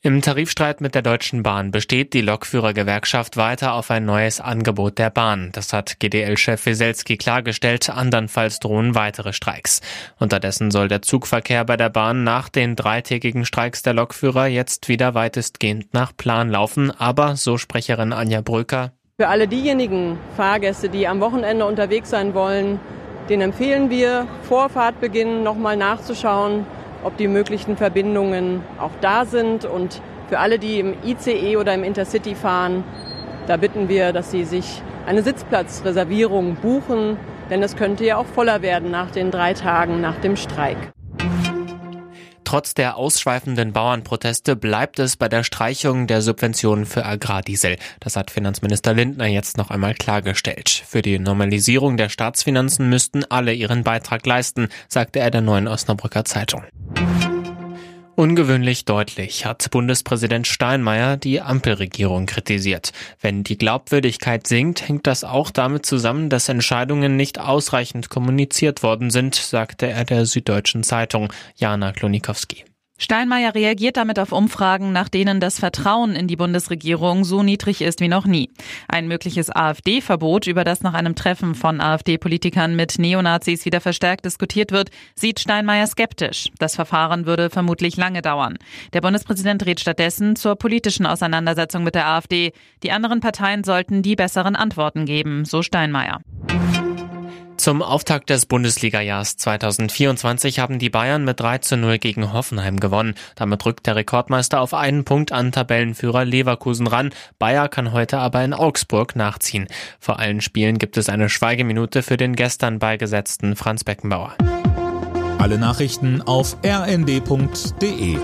Im Tarifstreit mit der Deutschen Bahn besteht die Lokführergewerkschaft weiter auf ein neues Angebot der Bahn. Das hat GDL-Chef Wieselski klargestellt. Andernfalls drohen weitere Streiks. Unterdessen soll der Zugverkehr bei der Bahn nach den dreitägigen Streiks der Lokführer jetzt wieder weitestgehend nach Plan laufen. Aber, so Sprecherin Anja Bröker, für alle diejenigen Fahrgäste, die am Wochenende unterwegs sein wollen, den empfehlen wir, vor Fahrtbeginn nochmal nachzuschauen, ob die möglichen Verbindungen auch da sind. Und für alle, die im ICE oder im Intercity fahren, da bitten wir, dass sie sich eine Sitzplatzreservierung buchen, denn es könnte ja auch voller werden nach den drei Tagen nach dem Streik. Trotz der ausschweifenden Bauernproteste bleibt es bei der Streichung der Subventionen für Agrardiesel. Das hat Finanzminister Lindner jetzt noch einmal klargestellt. Für die Normalisierung der Staatsfinanzen müssten alle ihren Beitrag leisten, sagte er der neuen Osnabrücker Zeitung. Ungewöhnlich deutlich hat Bundespräsident Steinmeier die Ampelregierung kritisiert. Wenn die Glaubwürdigkeit sinkt, hängt das auch damit zusammen, dass Entscheidungen nicht ausreichend kommuniziert worden sind, sagte er der Süddeutschen Zeitung. Jana Klonikowski. Steinmeier reagiert damit auf Umfragen, nach denen das Vertrauen in die Bundesregierung so niedrig ist wie noch nie. Ein mögliches AfD-Verbot, über das nach einem Treffen von AfD-Politikern mit Neonazis wieder verstärkt diskutiert wird, sieht Steinmeier skeptisch. Das Verfahren würde vermutlich lange dauern. Der Bundespräsident rät stattdessen zur politischen Auseinandersetzung mit der AfD. Die anderen Parteien sollten die besseren Antworten geben, so Steinmeier. Zum Auftakt des Bundesligajahrs 2024 haben die Bayern mit 3 zu 0 gegen Hoffenheim gewonnen. Damit rückt der Rekordmeister auf einen Punkt an Tabellenführer Leverkusen ran. Bayer kann heute aber in Augsburg nachziehen. Vor allen Spielen gibt es eine Schweigeminute für den gestern beigesetzten Franz Beckenbauer. Alle Nachrichten auf rnd.de